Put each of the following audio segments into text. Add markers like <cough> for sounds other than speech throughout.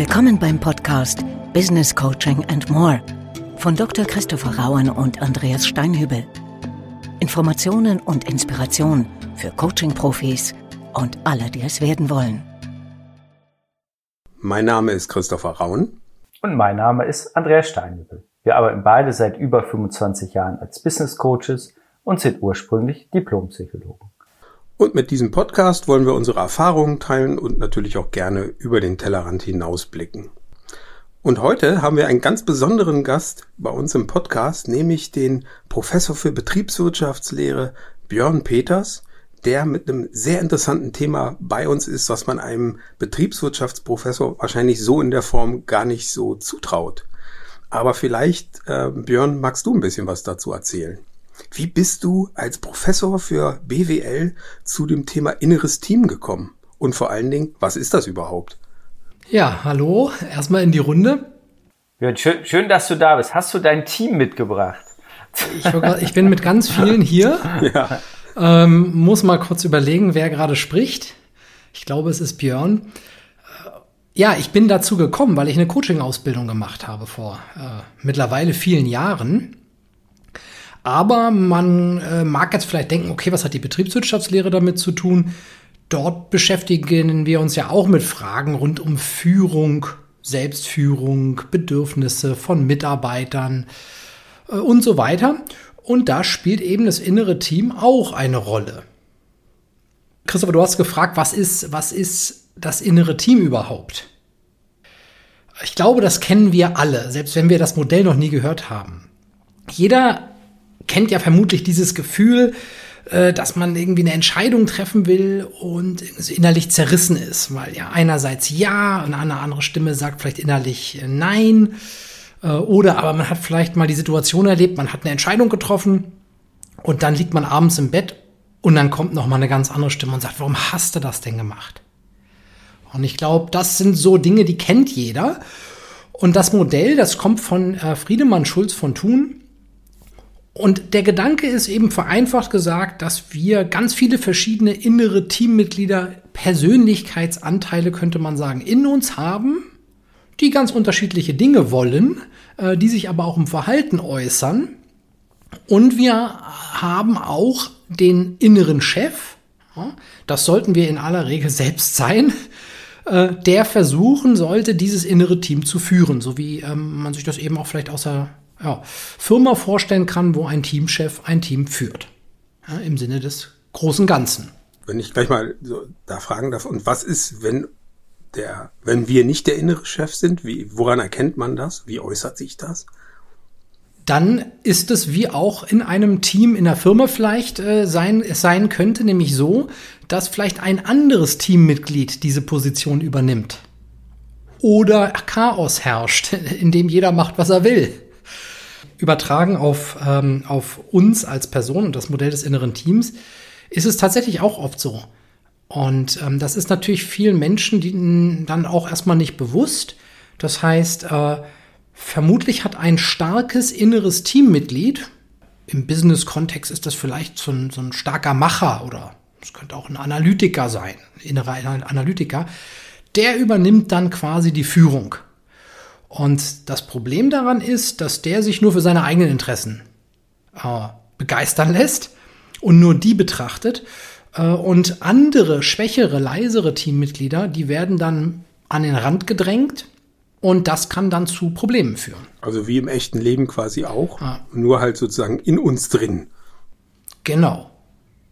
Willkommen beim Podcast Business Coaching and More von Dr. Christopher Rauen und Andreas Steinhübel. Informationen und Inspiration für Coaching-Profis und alle, die es werden wollen. Mein Name ist Christopher Rauen. Und mein Name ist Andreas Steinhübel. Wir arbeiten beide seit über 25 Jahren als Business Coaches und sind ursprünglich Diplompsychologen. Und mit diesem Podcast wollen wir unsere Erfahrungen teilen und natürlich auch gerne über den Tellerrand hinausblicken. Und heute haben wir einen ganz besonderen Gast bei uns im Podcast, nämlich den Professor für Betriebswirtschaftslehre Björn Peters, der mit einem sehr interessanten Thema bei uns ist, was man einem Betriebswirtschaftsprofessor wahrscheinlich so in der Form gar nicht so zutraut. Aber vielleicht, äh, Björn, magst du ein bisschen was dazu erzählen? Wie bist du als Professor für BWL zu dem Thema inneres Team gekommen? Und vor allen Dingen, was ist das überhaupt? Ja, hallo, erstmal in die Runde. Ja, schön, schön, dass du da bist. Hast du dein Team mitgebracht? Ich, ich bin mit ganz vielen hier. <laughs> Ja. Ähm, muss mal kurz überlegen, wer gerade spricht. Ich glaube, es ist Björn. Äh, ja, ich bin dazu gekommen, weil ich eine Coaching-Ausbildung gemacht habe vor äh, mittlerweile vielen Jahren. Aber man äh, mag jetzt vielleicht denken, okay, was hat die Betriebswirtschaftslehre damit zu tun? Dort beschäftigen wir uns ja auch mit Fragen rund um Führung, Selbstführung, Bedürfnisse von Mitarbeitern äh, und so weiter. Und da spielt eben das innere Team auch eine Rolle. Christopher, du hast gefragt, was ist, was ist das innere Team überhaupt? Ich glaube, das kennen wir alle, selbst wenn wir das Modell noch nie gehört haben. Jeder kennt ja vermutlich dieses Gefühl, äh, dass man irgendwie eine Entscheidung treffen will und innerlich zerrissen ist, weil ja einerseits ja und eine andere Stimme sagt vielleicht innerlich nein äh, oder aber man hat vielleicht mal die Situation erlebt, man hat eine Entscheidung getroffen und dann liegt man abends im Bett und dann kommt noch mal eine ganz andere Stimme und sagt, warum hast du das denn gemacht? Und ich glaube, das sind so Dinge, die kennt jeder. Und das Modell, das kommt von äh, Friedemann Schulz von Thun. Und der Gedanke ist eben vereinfacht gesagt, dass wir ganz viele verschiedene innere Teammitglieder, Persönlichkeitsanteile könnte man sagen, in uns haben, die ganz unterschiedliche Dinge wollen, äh, die sich aber auch im Verhalten äußern. Und wir haben auch den inneren Chef, das sollten wir in aller Regel selbst sein, äh, der versuchen sollte, dieses innere Team zu führen, so wie ähm, man sich das eben auch vielleicht aus der ja, Firma vorstellen kann, wo ein Teamchef ein Team führt. Ja, Im Sinne des großen Ganzen. Wenn ich gleich mal so da fragen darf, und was ist, wenn der, wenn wir nicht der innere Chef sind, wie, woran erkennt man das? Wie äußert sich das? Dann ist es wie auch in einem Team, in der Firma vielleicht äh, sein, es sein könnte, nämlich so, dass vielleicht ein anderes Teammitglied diese Position übernimmt. Oder Chaos herrscht, <laughs> in dem jeder macht, was er will übertragen auf, ähm, auf uns als Person und das Modell des inneren Teams, ist es tatsächlich auch oft so. Und ähm, das ist natürlich vielen Menschen die dann auch erstmal nicht bewusst. Das heißt, äh, vermutlich hat ein starkes inneres Teammitglied, im Business-Kontext ist das vielleicht so ein, so ein starker Macher oder es könnte auch ein Analytiker sein, innerer Analytiker, der übernimmt dann quasi die Führung. Und das Problem daran ist, dass der sich nur für seine eigenen Interessen äh, begeistern lässt und nur die betrachtet. Äh, und andere, schwächere, leisere Teammitglieder, die werden dann an den Rand gedrängt und das kann dann zu Problemen führen. Also wie im echten Leben quasi auch, ah. nur halt sozusagen in uns drin. Genau.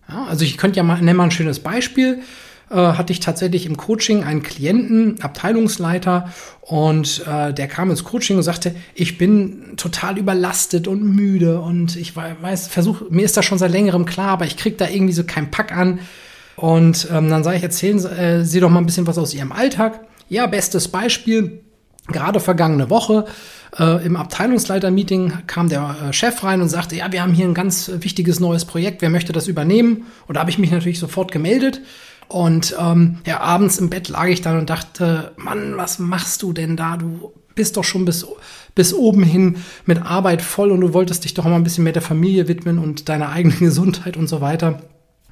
Ja, also ich könnte ja mal, nennen mal ein schönes Beispiel äh, hatte ich tatsächlich im Coaching einen Klienten, Abteilungsleiter, und äh, der kam ins Coaching und sagte, ich bin total überlastet und müde und ich weiß, versuche, mir ist das schon seit längerem klar, aber ich krieg da irgendwie so keinen Pack an. Und ähm, dann sage ich, erzählen äh, Sie doch mal ein bisschen was aus Ihrem Alltag. Ja, bestes Beispiel, gerade vergangene Woche äh, im Abteilungsleiter-Meeting kam der äh, Chef rein und sagte, ja, wir haben hier ein ganz wichtiges neues Projekt, wer möchte das übernehmen? Und da habe ich mich natürlich sofort gemeldet. Und ähm, ja, abends im Bett lag ich dann und dachte, Mann, was machst du denn da? Du bist doch schon bis, bis oben hin mit Arbeit voll und du wolltest dich doch mal ein bisschen mehr der Familie widmen und deiner eigenen <laughs> Gesundheit und so weiter.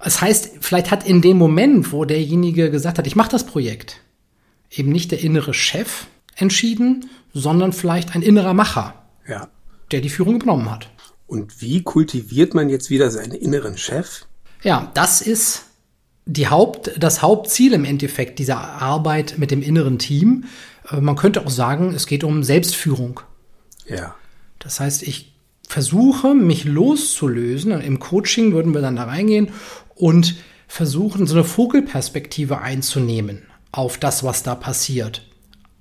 Das heißt, vielleicht hat in dem Moment, wo derjenige gesagt hat, ich mache das Projekt, eben nicht der innere Chef entschieden, sondern vielleicht ein innerer Macher, ja. der die Führung übernommen hat. Und wie kultiviert man jetzt wieder seinen inneren Chef? Ja, das ist die Haupt, das Hauptziel im Endeffekt dieser Arbeit mit dem inneren Team. Äh, man könnte auch sagen, es geht um Selbstführung. Ja. Das heißt, ich versuche, mich loszulösen. Im Coaching würden wir dann da reingehen und versuchen, so eine Vogelperspektive einzunehmen auf das, was da passiert.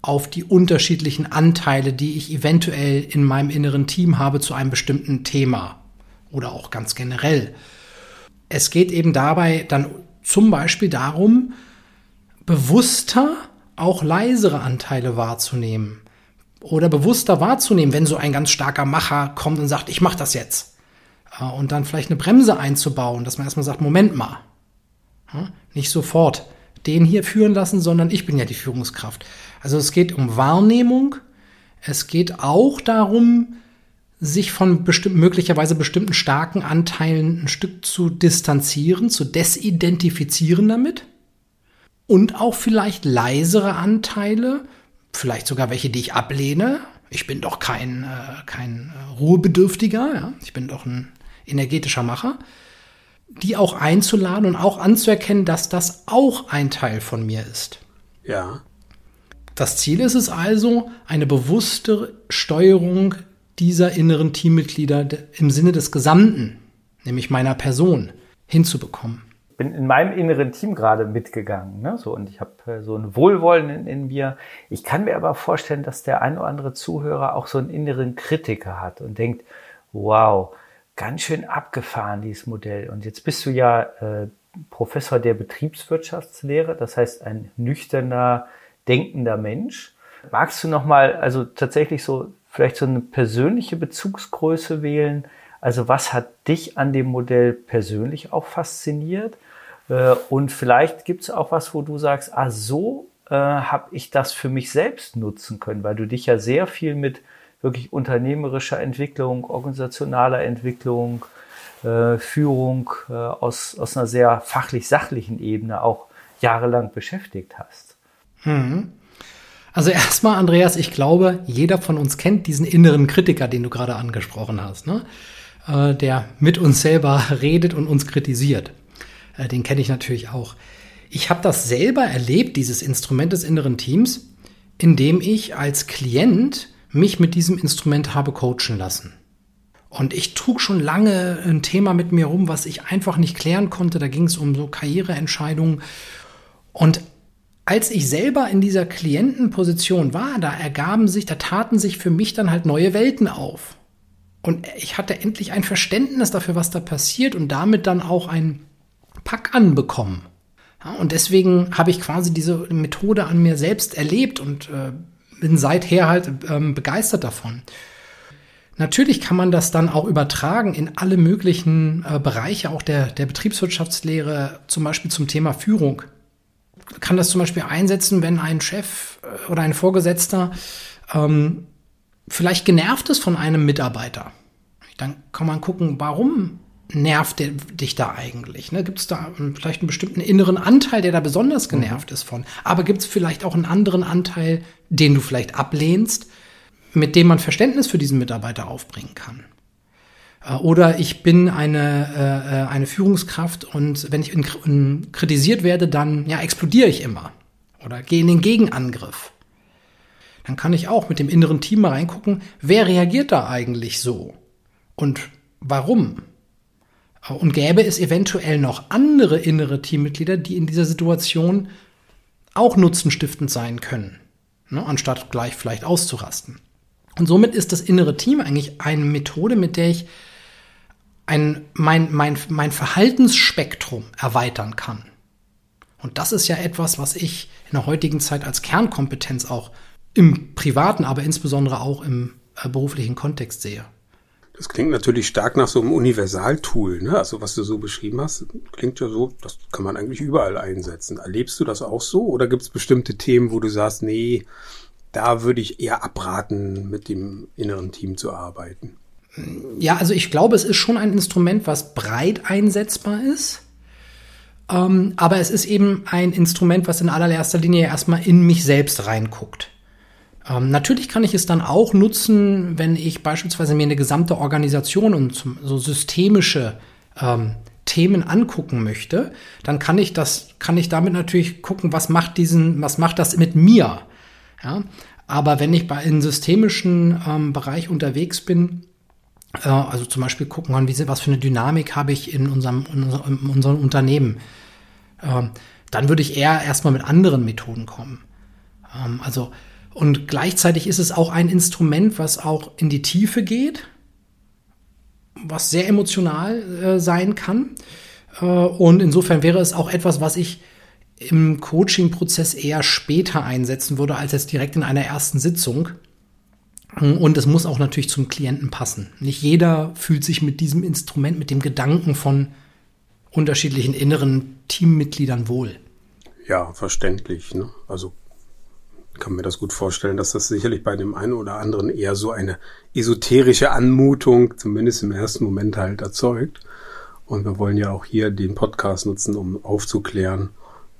Auf die unterschiedlichen Anteile, die ich eventuell in meinem inneren Team habe zu einem bestimmten Thema oder auch ganz generell. Es geht eben dabei dann zum Beispiel darum, bewusster auch leisere Anteile wahrzunehmen oder bewusster wahrzunehmen, wenn so ein ganz starker Macher kommt und sagt, ich mache das jetzt. Äh, und dann vielleicht eine Bremse einzubauen, dass man erstmal sagt, Moment mal, nicht sofort den hier führen lassen, sondern ich bin ja die Führungskraft. Also es geht um Wahrnehmung, es geht auch darum, sich von bestimmten, möglicherweise bestimmten starken Anteilen ein Stück zu distanzieren, zu desidentifizieren damit. Und auch vielleicht leisere Anteile, vielleicht sogar welche, die ich ablehne. Ich bin doch kein, äh, kein Ruhebedürftiger, ja? ich bin doch ein energetischer Macher. Die auch einzuladen und auch anzuerkennen, dass das auch ein Teil von mir ist. Ja. Das Ziel ist es also, eine bewusste Steuerung dieser inneren Teammitglieder im Sinne des Gesamten, nämlich meiner Person, hinzubekommen. Ich bin in meinem inneren Team gerade mitgegangen, ne? so und ich habe äh, so ein Wohlwollen in, in, mir. Ich kann mir aber vorstellen, dass der ein oder andere Zuhörer auch so einen inneren Kritiker hat und denkt, wow, ganz schön abgefahren dieses Modell. Und jetzt bist du ja äh, Professor der Betriebswirtschaftslehre, das heißt ein nüchterner, denkender Mensch. Magst du noch mal, also tatsächlich so vielleicht so eine persönliche Bezugsgröße wählen. Also was hat dich an dem Modell persönlich auch fasziniert? Äh, und vielleicht gibt es auch was, wo du sagst, ah, so äh, habe ich das für mich selbst nutzen können, weil du dich ja sehr viel mit wirklich unternehmerischer Entwicklung, organisationaler Entwicklung, äh, Führung äh, aus, aus einer sehr fachlich-sachlichen Ebene auch jahrelang beschäftigt hast. Mhm. Also erstmal, Andreas, ich glaube, jeder von uns kennt diesen inneren Kritiker, den du gerade angesprochen hast, ne? Äh, der mit uns selber <laughs> redet und uns kritisiert. Äh, den kenne ich natürlich auch. Ich habe das selber erlebt, dieses Instrument des inneren Teams, indem ich als Klient mich mit diesem Instrument habe coachen lassen. Und ich trug schon lange ein Thema mit mir rum, was ich einfach nicht klären konnte. Da ging es um so Karriereentscheidungen. Und als ich selber in dieser Klientenposition war, da ergaben sich, da taten sich für mich dann halt neue Welten auf. Und ich hatte endlich ein Verständnis dafür, was da passiert und damit dann auch ein Pack anbekommen. Und deswegen habe ich quasi diese Methode an mir selbst erlebt und äh, bin seither halt ähm, begeistert davon. Natürlich kann man das dann auch übertragen in alle möglichen äh, Bereiche, auch der, der Betriebswirtschaftslehre, zum Beispiel zum Thema Führung kann das zum Beispiel einsetzen, wenn ein Chef äh, oder ein Vorgesetzter ähm, vielleicht genervt ist von einem Mitarbeiter. Dann kann man gucken, warum nervt der dich da eigentlich? Ne? Gibt es da vielleicht einen bestimmten inneren Anteil, der da besonders genervt ist von? Aber gibt es vielleicht auch einen anderen Anteil, den du vielleicht ablehnst, mit dem man Verständnis für diesen Mitarbeiter aufbringen kann? Äh, oder ich bin eine, äh, äh, eine Führungskraft und wenn ich in, in kritisiert werde, dann ja, explodiere ich immer oder gehe in den Gegenangriff. Dann kann ich auch mit dem inneren Team mal reingucken, wer reagiert da eigentlich so und warum. Äh, und gäbe es eventuell noch andere innere Teammitglieder, die in dieser Situation auch nutzenstiftend sein können, ne, anstatt gleich vielleicht auszurasten. Und somit ist das innere Team eigentlich eine Methode, mit der ich ein, mein, mein, mein Verhaltensspektrum erweitern kann. Und das ist ja etwas, was ich in der heutigen Zeit als Kernkompetenz auch im privaten, aber insbesondere auch im äh, beruflichen Kontext sehe. Das klingt natürlich stark nach so einem Universaltool, ne? Also was du so beschrieben hast, klingt ja so, das kann man eigentlich überall einsetzen. Erlebst du das auch so oder gibt es bestimmte Themen, wo du sagst, nee, da würde ich eher abraten, mit dem inneren Team zu arbeiten? Ja, also ich glaube, es ist schon ein Instrument, was breit einsetzbar ist. Ähm, aber es ist eben ein Instrument, was in allererster Linie erstmal in mich selbst reinguckt. Ähm, natürlich kann ich es dann auch nutzen, wenn ich beispielsweise mir eine gesamte Organisation und so systemische ähm, Themen angucken möchte, dann kann ich das, kann ich damit natürlich gucken, was macht diesen, was macht das mit mir? Ja, aber wenn ich bei einem systemischen ähm, Bereich unterwegs bin, also zum Beispiel gucken kann, wie, was für eine Dynamik habe ich in unserem, in unserem Unternehmen, äh, dann würde ich eher erstmal mit anderen Methoden kommen. Ähm, also und gleichzeitig ist es auch ein Instrument, was auch in die Tiefe geht, was sehr emotional äh, sein kann. Äh, und insofern wäre es auch etwas, was ich im Coaching-Prozess eher später einsetzen würde, als jetzt direkt in einer ersten Sitzung. Und es muss auch natürlich zum Klienten passen. Nicht jeder fühlt sich mit diesem Instrument, mit dem Gedanken von unterschiedlichen inneren Teammitgliedern wohl. Ja, verständlich. Ne? Also kann mir das gut vorstellen, dass das sicherlich bei dem einen oder anderen eher so eine esoterische Anmutung, zumindest im ersten Moment halt erzeugt. Und wir wollen ja auch hier den Podcast nutzen, um aufzuklären,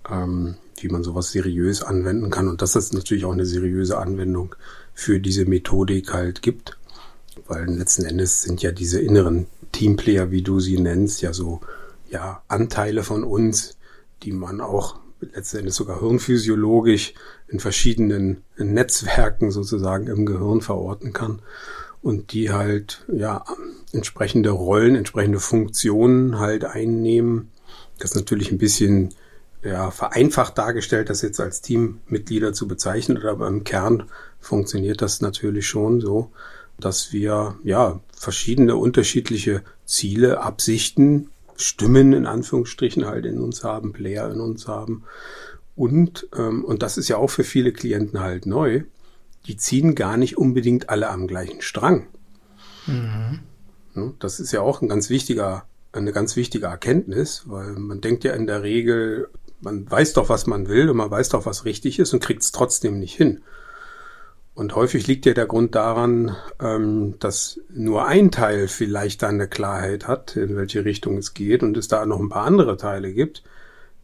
ähm, wie man sowas seriös anwenden kann und dass es natürlich auch eine seriöse Anwendung für diese Methodik halt gibt. Weil letzten Endes sind ja diese inneren Teamplayer, wie du sie nennst, ja so, ja, Anteile von uns, die man auch letztendlich sogar hirnphysiologisch in verschiedenen Netzwerken sozusagen im Gehirn verorten kann und die halt ja entsprechende Rollen, entsprechende Funktionen halt einnehmen. Das ist natürlich ein bisschen ja, vereinfacht dargestellt, das jetzt als Teammitglieder zu bezeichnen, aber im Kern funktioniert das natürlich schon so, dass wir ja verschiedene unterschiedliche Ziele, Absichten Stimmen in Anführungsstrichen halt in uns haben, Player in uns haben. Und, ähm, und das ist ja auch für viele Klienten halt neu, die ziehen gar nicht unbedingt alle am gleichen Strang. Mhm. Das ist ja auch ein ganz wichtiger, eine ganz wichtige Erkenntnis, weil man denkt ja in der Regel, man weiß doch, was man will und man weiß doch, was richtig ist und kriegt es trotzdem nicht hin. Und häufig liegt ja der Grund daran, ähm, dass nur ein Teil vielleicht dann eine Klarheit hat, in welche Richtung es geht und es da noch ein paar andere Teile gibt,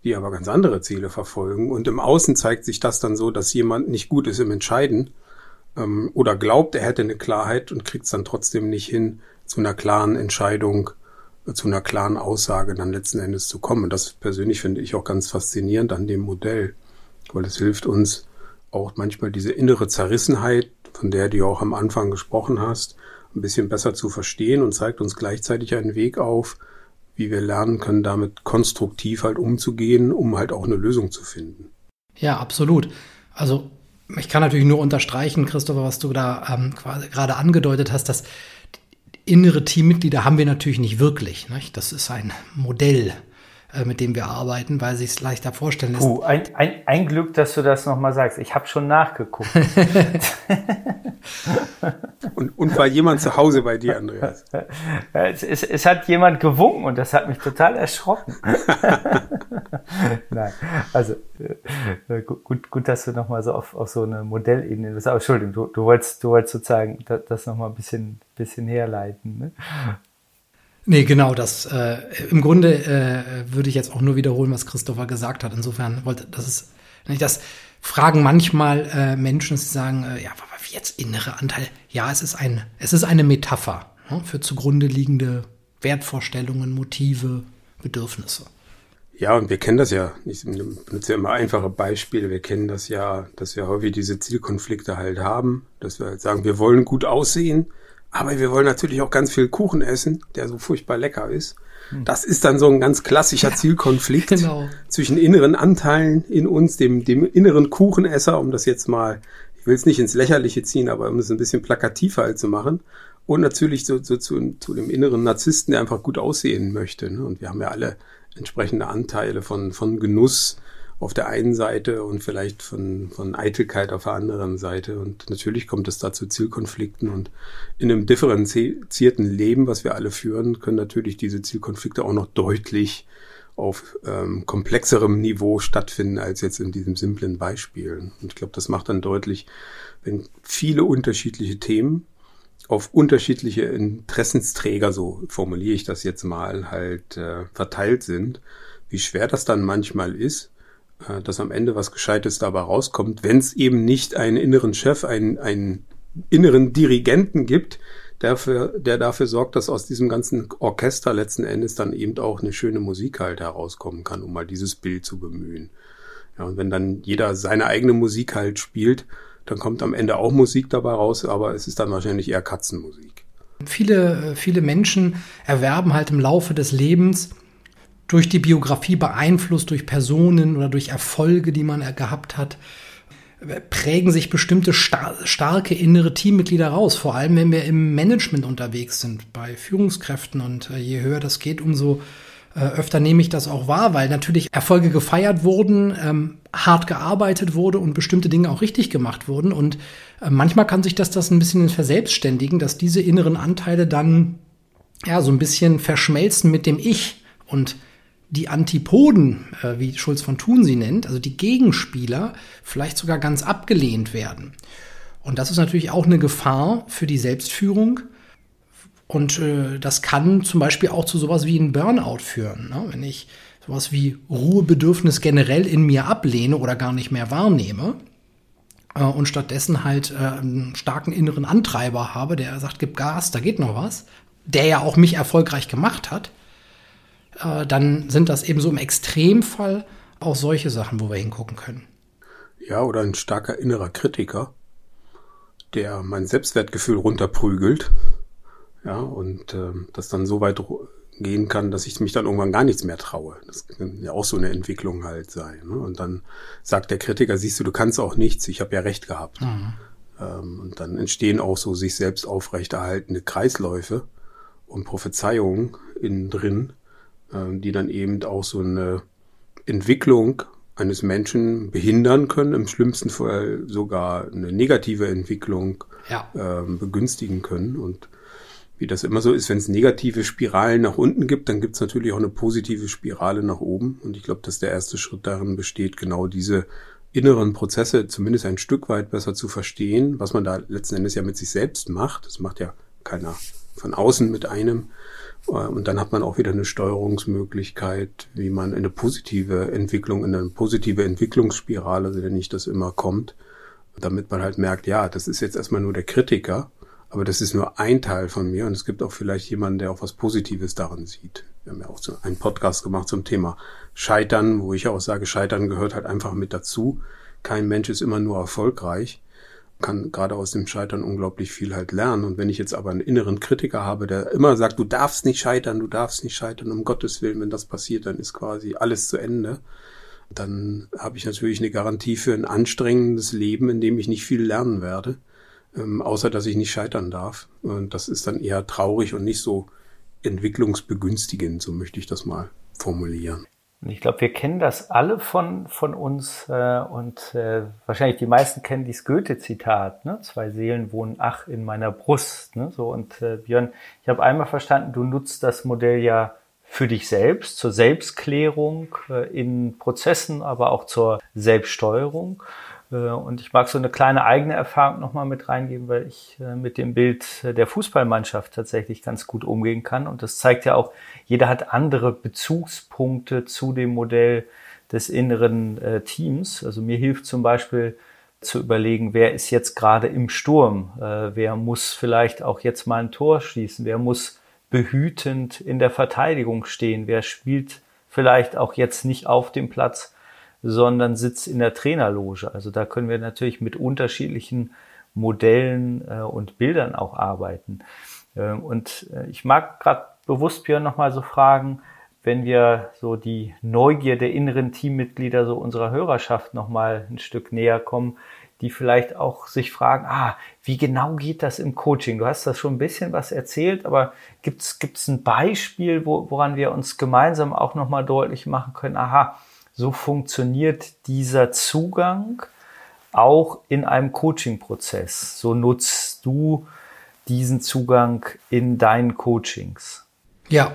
die aber ganz andere Ziele verfolgen. Und im Außen zeigt sich das dann so, dass jemand nicht gut ist im Entscheiden ähm, oder glaubt, er hätte eine Klarheit und kriegt es dann trotzdem nicht hin, zu einer klaren Entscheidung, zu einer klaren Aussage dann letzten Endes zu kommen. Und das persönlich finde ich auch ganz faszinierend an dem Modell, weil es hilft uns, auch manchmal diese innere Zerrissenheit, von der du auch am Anfang gesprochen hast, ein bisschen besser zu verstehen und zeigt uns gleichzeitig einen Weg auf, wie wir lernen können, damit konstruktiv halt umzugehen, um halt auch eine Lösung zu finden. Ja, absolut. Also ich kann natürlich nur unterstreichen, Christopher, was du da ähm, gerade angedeutet hast, dass innere Teammitglieder haben wir natürlich nicht wirklich. Nicht? Das ist ein Modell, äh, mit dem wir arbeiten, weil sich es leichter vorstellen lässt. Puh, ein, ein, ein Glück, dass du das nochmal sagst. Ich habe schon nachgeguckt. <laughs> und, und war jemand zu Hause bei dir, Andreas? Es, es, es hat jemand gewunken und das hat mich total erschrocken. <laughs> Nein, also äh, gut, gut, dass du nochmal so auf, auf so eine Modellebene bist. Aber Entschuldigung, du, du, wolltest, du wolltest sozusagen das, das nochmal ein bisschen, bisschen herleiten. Ne? Nee, genau, das äh, im Grunde äh, würde ich jetzt auch nur wiederholen, was Christopher gesagt hat. Insofern wollte das ist das fragen manchmal äh, Menschen, sie sagen, äh, ja, wie jetzt innere Anteil? Ja, es ist ein es ist eine Metapher ne, für zugrunde liegende Wertvorstellungen, Motive, Bedürfnisse. Ja, und wir kennen das ja. Ich benutze ja immer einfache Beispiele. Wir kennen das ja, dass wir häufig diese Zielkonflikte halt haben, dass wir halt sagen, wir wollen gut aussehen, aber wir wollen natürlich auch ganz viel Kuchen essen, der so furchtbar lecker ist. Hm. Das ist dann so ein ganz klassischer Zielkonflikt genau. zwischen inneren Anteilen in uns, dem, dem inneren Kuchenesser, um das jetzt mal, ich will es nicht ins Lächerliche ziehen, aber um es ein bisschen plakativer halt zu machen. Und natürlich so, so zu, zu dem inneren Narzissten, der einfach gut aussehen möchte. Ne? Und wir haben ja alle entsprechende Anteile von, von Genuss, auf der einen Seite und vielleicht von, von Eitelkeit auf der anderen Seite. Und natürlich kommt es da zu Zielkonflikten und in einem differenzierten Leben, was wir alle führen, können natürlich diese Zielkonflikte auch noch deutlich auf ähm, komplexerem Niveau stattfinden als jetzt in diesem simplen Beispiel. Und ich glaube, das macht dann deutlich, wenn viele unterschiedliche Themen auf unterschiedliche Interessensträger, so formuliere ich das jetzt mal, halt äh, verteilt sind, wie schwer das dann manchmal ist, äh, dass am Ende was Gescheites dabei rauskommt, wenn es eben nicht einen inneren Chef, einen, einen inneren Dirigenten gibt, der, für, der dafür sorgt, dass aus diesem ganzen Orchester letzten Endes dann eben auch eine schöne Musik halt herauskommen kann, um mal dieses Bild zu bemühen. Ja, und wenn dann jeder seine eigene Musik halt spielt, dann kommt am Ende auch Musik dabei raus, aber es ist dann wahrscheinlich eher Katzenmusik. Viele, viele Menschen erwerben halt im Laufe des Lebens durch die Biografie beeinflusst, durch Personen oder durch Erfolge, die man gehabt hat, prägen sich bestimmte star starke innere Teammitglieder raus, vor allem wenn wir im Management unterwegs sind, bei Führungskräften. Und äh, je höher das geht, umso äh, öfter nehme ich das auch wahr, weil natürlich Erfolge gefeiert wurden, ähm, hart gearbeitet wurde und bestimmte Dinge auch richtig gemacht wurden. Und äh, manchmal kann sich das das ein bisschen verselbstständigen, dass diese inneren Anteile dann ja so ein bisschen verschmelzen mit dem Ich und die Antipoden, äh, wie Schulz von Thun sie nennt, also die Gegenspieler, vielleicht sogar ganz abgelehnt werden. Und das ist natürlich auch eine Gefahr für die Selbstführung. Und äh, das kann zum Beispiel auch zu sowas wie einem Burnout führen. Ne? Wenn ich sowas wie Ruhebedürfnis generell in mir ablehne oder gar nicht mehr wahrnehme äh, und stattdessen halt äh, einen starken inneren Antreiber habe, der sagt, gib Gas, da geht noch was, der ja auch mich erfolgreich gemacht hat, äh, dann sind das eben so im Extremfall auch solche Sachen, wo wir hingucken können. Ja, oder ein starker innerer Kritiker, der mein Selbstwertgefühl runterprügelt. Ja, und äh, das dann so weit gehen kann, dass ich mich dann irgendwann gar nichts mehr traue. Das kann ja auch so eine Entwicklung halt sein. Ne? Und dann sagt der Kritiker, siehst du, du kannst auch nichts, ich habe ja recht gehabt. Mhm. Ähm, und dann entstehen auch so sich selbst aufrechterhaltende Kreisläufe und Prophezeiungen innen drin, die dann eben auch so eine Entwicklung eines Menschen behindern können, im schlimmsten Fall sogar eine negative Entwicklung ja. ähm, begünstigen können. Und wie das immer so ist, wenn es negative Spiralen nach unten gibt, dann gibt es natürlich auch eine positive Spirale nach oben. Und ich glaube, dass der erste Schritt darin besteht, genau diese inneren Prozesse zumindest ein Stück weit besser zu verstehen, was man da letzten Endes ja mit sich selbst macht. Das macht ja keiner von außen mit einem. Äh, und dann hat man auch wieder eine Steuerungsmöglichkeit, wie man in eine positive Entwicklung, in eine positive Entwicklungsspirale, wenn nicht das immer kommt, damit man halt merkt, ja, das ist jetzt erstmal nur der Kritiker, aber das ist nur ein Teil von mir und es gibt auch vielleicht jemanden, der auch was Positives darin sieht. Wir haben ja auch so einen Podcast gemacht zum Thema Scheitern, wo ich auch sage, Scheitern gehört halt einfach mit dazu. Kein Mensch ist immer nur erfolgreich kann gerade aus dem Scheitern unglaublich viel halt lernen. Und wenn ich jetzt aber einen inneren Kritiker habe, der immer sagt, du darfst nicht scheitern, du darfst nicht scheitern, um Gottes Willen, wenn das passiert, dann ist quasi alles zu Ende. Dann habe ich natürlich eine Garantie für ein anstrengendes Leben, in dem ich nicht viel lernen werde, ähm, außer dass ich nicht scheitern darf. Und das ist dann eher traurig und nicht so entwicklungsbegünstigend, so möchte ich das mal formulieren. Und ich glaube, wir kennen das alle von, von uns äh, und äh, wahrscheinlich die meisten kennen dieses Goethe-Zitat, ne? zwei Seelen wohnen ach in meiner Brust. Ne? So, und äh, Björn, ich habe einmal verstanden, du nutzt das Modell ja für dich selbst, zur Selbstklärung äh, in Prozessen, aber auch zur Selbststeuerung. Äh, und ich mag so eine kleine eigene Erfahrung nochmal mit reingeben, weil ich äh, mit dem Bild der Fußballmannschaft tatsächlich ganz gut umgehen kann. Und das zeigt ja auch, jeder hat andere Bezugspunkte zu dem Modell des inneren äh, Teams. Also mir hilft zum Beispiel zu überlegen, wer ist jetzt gerade im Sturm, wer muss vielleicht auch jetzt mal ein Tor schießen, wer muss behütend in der Verteidigung stehen, wer spielt vielleicht auch jetzt nicht auf dem Platz, sondern sitzt in der Trainerloge. Also da können wir natürlich mit unterschiedlichen Modellen äh, und Bildern auch arbeiten. Äh, und äh, ich mag gerade bewusst Björn nochmal so fragen, wenn wir so die Neugier der inneren Teammitglieder so unserer Hörerschaft nochmal ein Stück näher kommen, die vielleicht auch sich fragen, ah, wie genau geht das im Coaching? Du hast das schon ein bisschen was erzählt, aber gibt es ein Beispiel, wo, woran wir uns gemeinsam auch nochmal deutlich machen können, aha, so funktioniert dieser Zugang auch in einem Coaching-Prozess. So nutzt du diesen Zugang in deinen Coachings. Ja,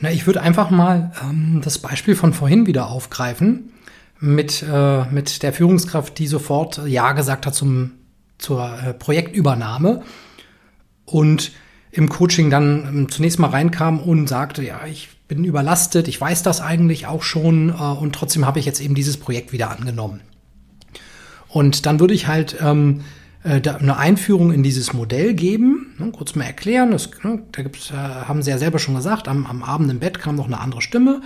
na, ich würde einfach mal ähm, das Beispiel von vorhin wieder aufgreifen mit, äh, mit der Führungskraft, die sofort Ja gesagt hat zum, zur äh, Projektübernahme und im Coaching dann ähm, zunächst mal reinkam und sagte, ja, ich bin überlastet, ich weiß das eigentlich auch schon äh, und trotzdem habe ich jetzt eben dieses Projekt wieder angenommen. Und dann würde ich halt ähm, äh, eine Einführung in dieses Modell geben, ne, kurz mal erklären. Das, ne, da gibt's, äh, haben Sie ja selber schon gesagt, am, am Abend im Bett kam noch eine andere Stimme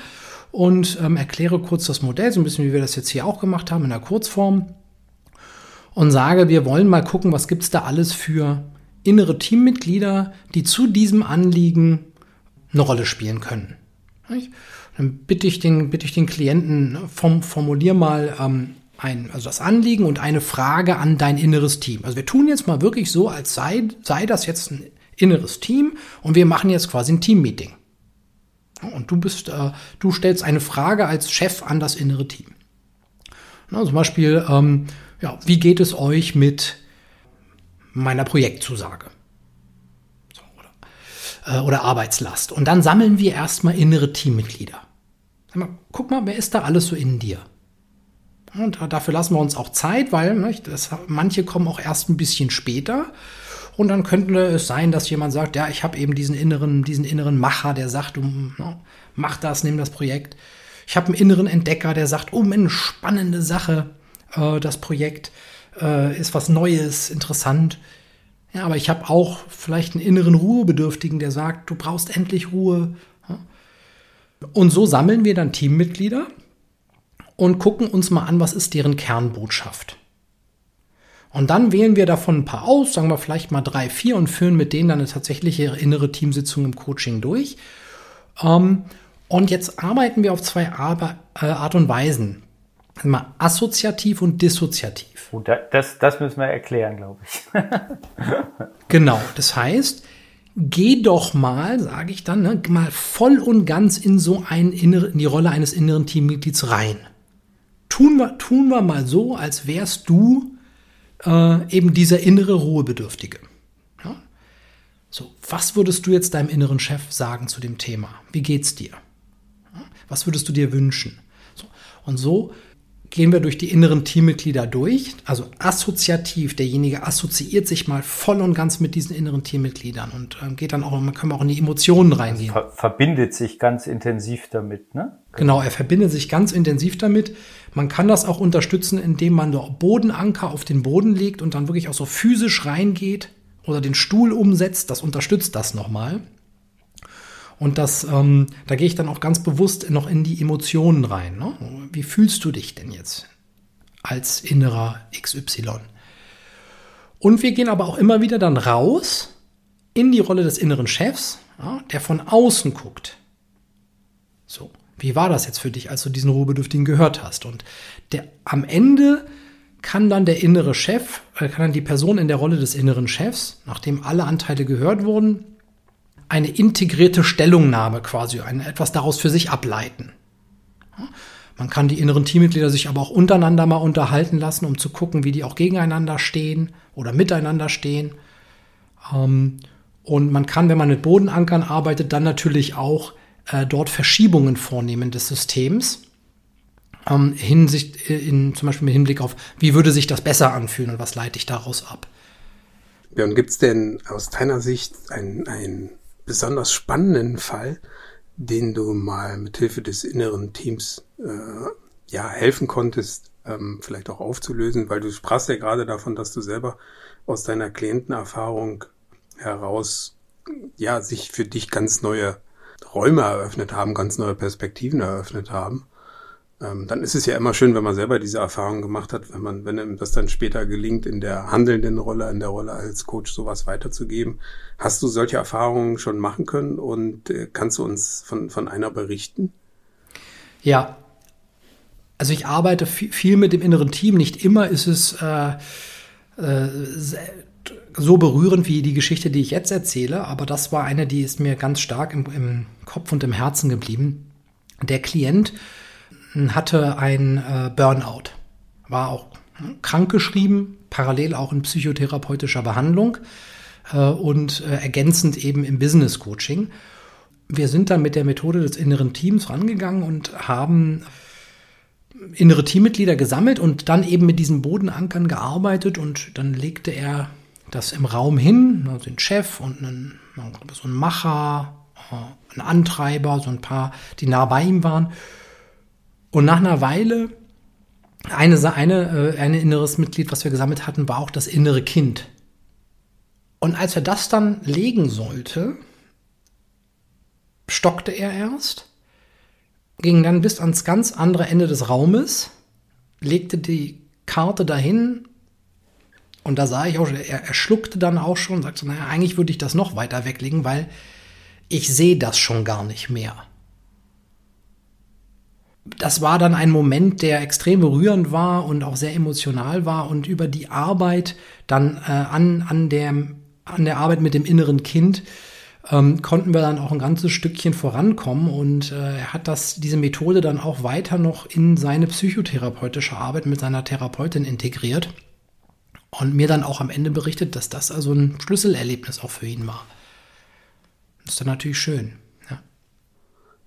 und ähm, erkläre kurz das Modell, so ein bisschen wie wir das jetzt hier auch gemacht haben in der Kurzform und sage, wir wollen mal gucken, was gibt's da alles für innere Teammitglieder, die zu diesem Anliegen eine Rolle spielen können. Dann bitte ich den, bitte ich den Klienten, ne, form, formulier mal ähm, ein, also das Anliegen und eine Frage an dein inneres Team. Also wir tun jetzt mal wirklich so, als sei, sei das jetzt ein inneres Team und wir machen jetzt quasi ein Teammeeting. Und du bist, äh, du stellst eine Frage als Chef an das innere Team. Na, zum Beispiel, ähm, ja, wie geht es euch mit meiner Projektzusage? Äh, oder Arbeitslast. Und dann sammeln wir erstmal innere Teammitglieder. Mal, guck mal, wer ist da alles so in dir? Und dafür lassen wir uns auch Zeit, weil ne, das, manche kommen auch erst ein bisschen später. Und dann könnte es sein, dass jemand sagt, ja, ich habe eben diesen inneren, diesen inneren Macher, der sagt, du ne, mach das, nimm das Projekt. Ich habe einen inneren Entdecker, der sagt, oh, eine spannende Sache, äh, das Projekt äh, ist was Neues, interessant. Ja, aber ich habe auch vielleicht einen inneren Ruhebedürftigen, der sagt, du brauchst endlich Ruhe. Und so sammeln wir dann Teammitglieder und gucken uns mal an, was ist deren Kernbotschaft. Und dann wählen wir davon ein paar aus, sagen wir vielleicht mal drei, vier und führen mit denen dann eine tatsächliche innere Teamsitzung im Coaching durch. Ähm, und jetzt arbeiten wir auf zwei äh, Art und Weisen. Mal assoziativ und dissoziativ. Gut, das, das müssen wir erklären, glaube ich. <laughs> genau, das heißt, geh doch mal, sage ich dann, ne, mal voll und ganz in so ein innere, in die Rolle eines inneren Teammitglieds rein tun wir, tun wir mal so, als wärst du äh, eben dieser innere Ruhebedürftige. Ja? So, was würdest du jetzt deinem inneren Chef sagen zu dem Thema? Wie geht's dir? Ja? Was würdest du dir wünschen? So, und so gehen wir durch die inneren Teammitglieder durch. Also assoziativ, derjenige assoziiert sich mal voll und ganz mit diesen inneren Teammitgliedern und äh, geht dann auch, man kann auch in die Emotionen reingehen. Ver verbindet sich ganz intensiv damit, ne? Genau, er verbindet sich ganz intensiv damit. Man kann das auch unterstützen, indem man Bodenanker auf den Boden legt und dann wirklich auch so physisch reingeht oder den Stuhl umsetzt. Das unterstützt das nochmal. Und das, ähm, da gehe ich dann auch ganz bewusst noch in die Emotionen rein. Ne? Wie fühlst du dich denn jetzt als innerer XY? Und wir gehen aber auch immer wieder dann raus in die Rolle des inneren Chefs, ja, der von außen guckt. So, wie war das jetzt für dich, als du diesen Ruhebedürftigen gehört hast? Und der, am Ende kann dann der innere Chef, äh, kann dann die Person in der Rolle des inneren Chefs, nachdem alle Anteile gehört wurden, eine integrierte Stellungnahme quasi, ein, etwas daraus für sich ableiten. Man kann die inneren Teammitglieder sich aber auch untereinander mal unterhalten lassen, um zu gucken, wie die auch gegeneinander stehen oder miteinander stehen. Ähm, und man kann, wenn man mit Bodenankern arbeitet, dann natürlich auch äh, dort Verschiebungen vornehmen des Systems. Ähm, Hinsicht, äh, in, zum Beispiel mit Hinblick auf, wie würde sich das besser anfühlen und was leite ich daraus ab. Ja, und gibt es denn aus deiner Sicht ein, ein besonders spannenden Fall, den du mal mit Hilfe des inneren Teams äh, ja helfen konntest, ähm, vielleicht auch aufzulösen, weil du sprachst ja gerade davon, dass du selber aus deiner Klientenerfahrung heraus ja sich für dich ganz neue Räume eröffnet haben, ganz neue Perspektiven eröffnet haben ähm, dann ist es ja immer schön, wenn man selber diese Erfahrung gemacht hat, wenn man, wenn einem das dann später gelingt, in der handelnden Rolle, in der Rolle als Coach sowas weiterzugeben. Hast du solche Erfahrungen schon machen können und äh, kannst du uns von, von einer berichten? Ja, also ich arbeite viel mit dem inneren Team. Nicht immer ist es äh, äh, so berührend wie die Geschichte, die ich jetzt erzähle, aber das war eine, die ist mir ganz stark im, im Kopf und im Herzen geblieben. Der Klient hatte ein äh, Burnout, war auch krankgeschrieben, parallel auch in psychotherapeutischer Behandlung äh, und äh, ergänzend eben im Business Coaching. Wir sind dann mit der Methode des inneren Teams rangegangen und haben innere Teammitglieder gesammelt und dann eben mit diesen Bodenankern gearbeitet und dann legte er das im Raum hin, also den Chef und einen, so einen Macher ein Antreiber, so ein paar, die nah bei ihm waren. Und nach einer Weile, eine, eine, äh, ein inneres Mitglied, was wir gesammelt hatten, war auch das innere Kind. Und als er das dann legen sollte, stockte er erst, ging dann bis ans ganz andere Ende des Raumes, legte die Karte dahin und da sah ich auch, er, er schluckte dann auch schon, sagte, so, naja, eigentlich würde ich das noch weiter weglegen, weil ich sehe das schon gar nicht mehr. Das war dann ein Moment, der extrem berührend war und auch sehr emotional war und über die Arbeit dann äh, an, an, der, an der Arbeit mit dem inneren Kind ähm, konnten wir dann auch ein ganzes Stückchen vorankommen und äh, er hat das, diese Methode dann auch weiter noch in seine psychotherapeutische Arbeit mit seiner Therapeutin integriert und mir dann auch am Ende berichtet, dass das also ein Schlüsselerlebnis auch für ihn war. Das ist dann natürlich schön.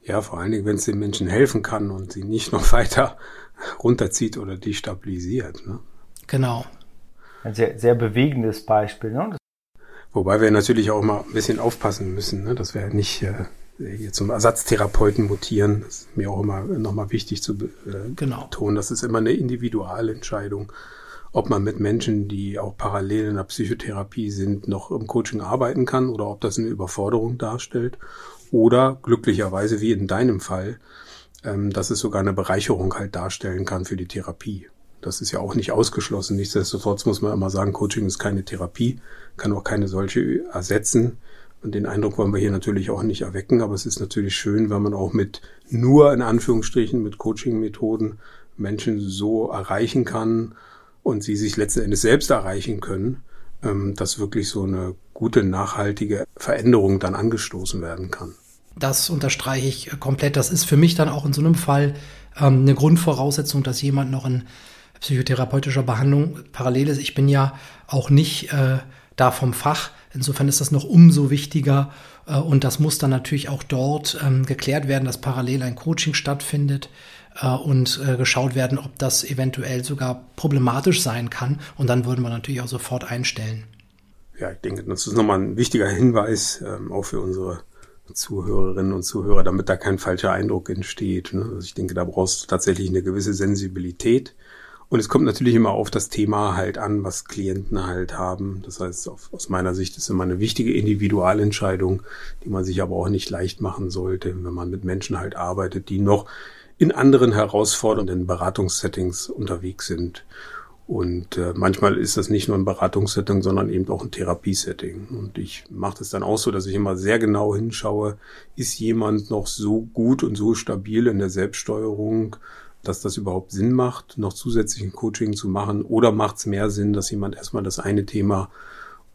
Ja, vor allen Dingen, wenn es den Menschen helfen kann und sie nicht noch <laughs> weiter runterzieht oder destabilisiert. Ne? Genau. Ein sehr, sehr bewegendes Beispiel. Ne? Wobei wir natürlich auch mal ein bisschen aufpassen müssen, ne? dass wir nicht äh, hier zum Ersatztherapeuten mutieren. Das ist mir auch immer nochmal wichtig zu äh, genau. betonen. Das ist immer eine Individualentscheidung ob man mit Menschen, die auch parallel in der Psychotherapie sind, noch im Coaching arbeiten kann oder ob das eine Überforderung darstellt. Oder glücklicherweise, wie in deinem Fall, ähm, dass es sogar eine Bereicherung halt darstellen kann für die Therapie. Das ist ja auch nicht ausgeschlossen. Nichtsdestotrotz muss man immer sagen, Coaching ist keine Therapie, kann auch keine solche ersetzen. Und den Eindruck wollen wir hier natürlich auch nicht erwecken, aber es ist natürlich schön, wenn man auch mit nur in Anführungsstrichen mit Coaching-Methoden Menschen so erreichen kann, und sie sich letzten Endes selbst erreichen können, ähm, dass wirklich so eine gute, nachhaltige Veränderung dann angestoßen werden kann. Das unterstreiche ich komplett. Das ist für mich dann auch in so einem Fall ähm, eine Grundvoraussetzung, dass jemand noch in psychotherapeutischer Behandlung parallel ist. Ich bin ja auch nicht äh, da vom Fach. Insofern ist das noch umso wichtiger. Äh, und das muss dann natürlich auch dort ähm, geklärt werden, dass parallel ein Coaching stattfindet äh, und äh, geschaut werden, ob das eventuell sogar problematisch sein kann. Und dann würden wir natürlich auch sofort einstellen. Ja, ich denke, das ist nochmal ein wichtiger Hinweis, ähm, auch für unsere Zuhörerinnen und Zuhörer, damit da kein falscher Eindruck entsteht. Ne? Also ich denke, da brauchst du tatsächlich eine gewisse Sensibilität. Und es kommt natürlich immer auf das Thema halt an, was Klienten halt haben. Das heißt, auf, aus meiner Sicht ist immer eine wichtige Individualentscheidung, die man sich aber auch nicht leicht machen sollte, wenn man mit Menschen halt arbeitet, die noch in anderen herausfordernden Beratungssettings unterwegs sind. Und äh, manchmal ist das nicht nur ein Beratungssetting, sondern eben auch ein Therapiesetting. Und ich mache das dann auch so, dass ich immer sehr genau hinschaue, ist jemand noch so gut und so stabil in der Selbststeuerung, dass das überhaupt Sinn macht, noch zusätzlichen Coaching zu machen? Oder macht es mehr Sinn, dass jemand erstmal das eine Thema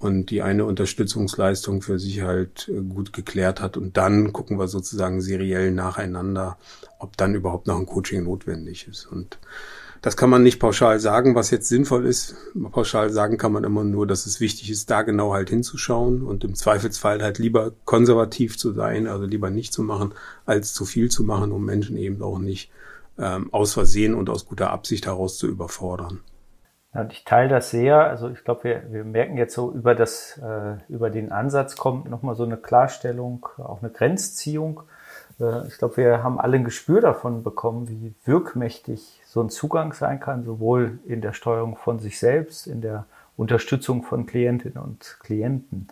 und die eine Unterstützungsleistung für sich halt äh, gut geklärt hat. Und dann gucken wir sozusagen seriell nacheinander, ob dann überhaupt noch ein Coaching notwendig ist. Und das kann man nicht pauschal sagen, was jetzt sinnvoll ist. Pauschal sagen kann man immer nur, dass es wichtig ist, da genau halt hinzuschauen und im Zweifelsfall halt lieber konservativ zu sein, also lieber nicht zu machen, als zu viel zu machen, um Menschen eben auch nicht ähm, aus Versehen und aus guter Absicht heraus zu überfordern. Ja, und ich teile das sehr. Also ich glaube, wir, wir merken jetzt so über das, äh, über den Ansatz kommt nochmal so eine Klarstellung, auch eine Grenzziehung. Äh, ich glaube, wir haben alle ein Gespür davon bekommen, wie wirkmächtig so ein Zugang sein kann, sowohl in der Steuerung von sich selbst, in der Unterstützung von Klientinnen und Klienten.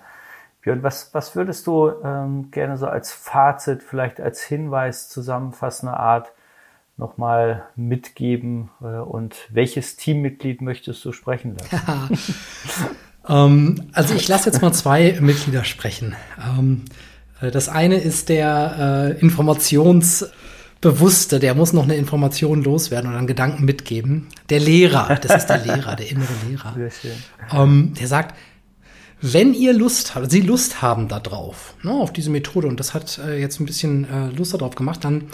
Björn, was, was würdest du ähm, gerne so als Fazit, vielleicht als Hinweis, zusammenfassende Art nochmal mitgeben äh, und welches Teammitglied möchtest du sprechen lassen? <laughs> ähm, also ich lasse jetzt mal zwei Mitglieder sprechen. Ähm, äh, das eine ist der äh, Informationsbewusste, der muss noch eine Information loswerden oder einen Gedanken mitgeben. Der Lehrer, das ist der Lehrer, der innere Lehrer. Sehr schön. Ähm, der sagt, wenn ihr Lust habt, Sie Lust haben da drauf, ne, auf diese Methode, und das hat äh, jetzt ein bisschen äh, Lust darauf gemacht, dann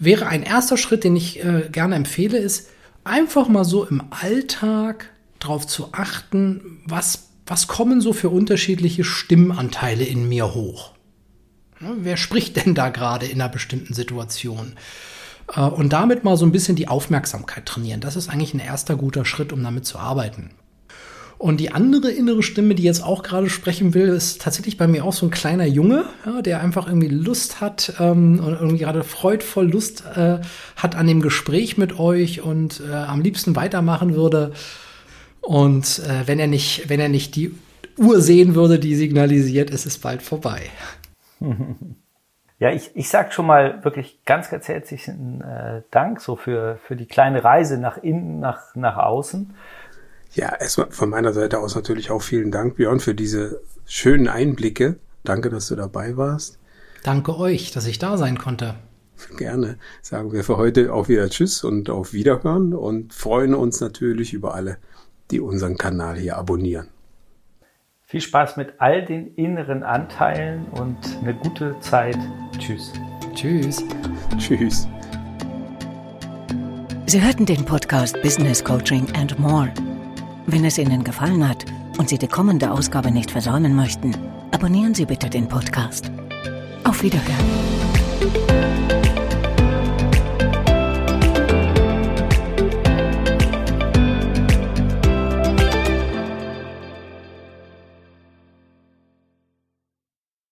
wäre ein erster Schritt, den ich äh, gerne empfehle, ist einfach mal so im Alltag darauf zu achten, was, was kommen so für unterschiedliche Stimmanteile in mir hoch. Ja, wer spricht denn da gerade in einer bestimmten Situation? Äh, und damit mal so ein bisschen die Aufmerksamkeit trainieren. Das ist eigentlich ein erster guter Schritt, um damit zu arbeiten. Und die andere innere Stimme, die jetzt auch gerade sprechen will, ist tatsächlich bei mir auch so ein kleiner Junge, ja, der einfach irgendwie Lust hat ähm, und irgendwie gerade freudvoll Lust äh, hat an dem Gespräch mit euch und äh, am liebsten weitermachen würde. Und äh, wenn er nicht, wenn er nicht die Uhr sehen würde, die signalisiert, ist es bald vorbei. Ja, ich, ich sag schon mal wirklich ganz, ganz herzlichen äh, Dank so für, für die kleine Reise nach innen, nach, nach außen. Ja, erstmal von meiner Seite aus natürlich auch vielen Dank, Björn, für diese schönen Einblicke. Danke, dass du dabei warst. Danke euch, dass ich da sein konnte. Gerne. Sagen wir für heute auch wieder Tschüss und auf Wiederhören und freuen uns natürlich über alle, die unseren Kanal hier abonnieren. Viel Spaß mit all den inneren Anteilen und eine gute Zeit. Tschüss. Tschüss. Tschüss. Sie hörten den Podcast Business Coaching and More. Wenn es Ihnen gefallen hat und Sie die kommende Ausgabe nicht versäumen möchten, abonnieren Sie bitte den Podcast. Auf Wiederhören.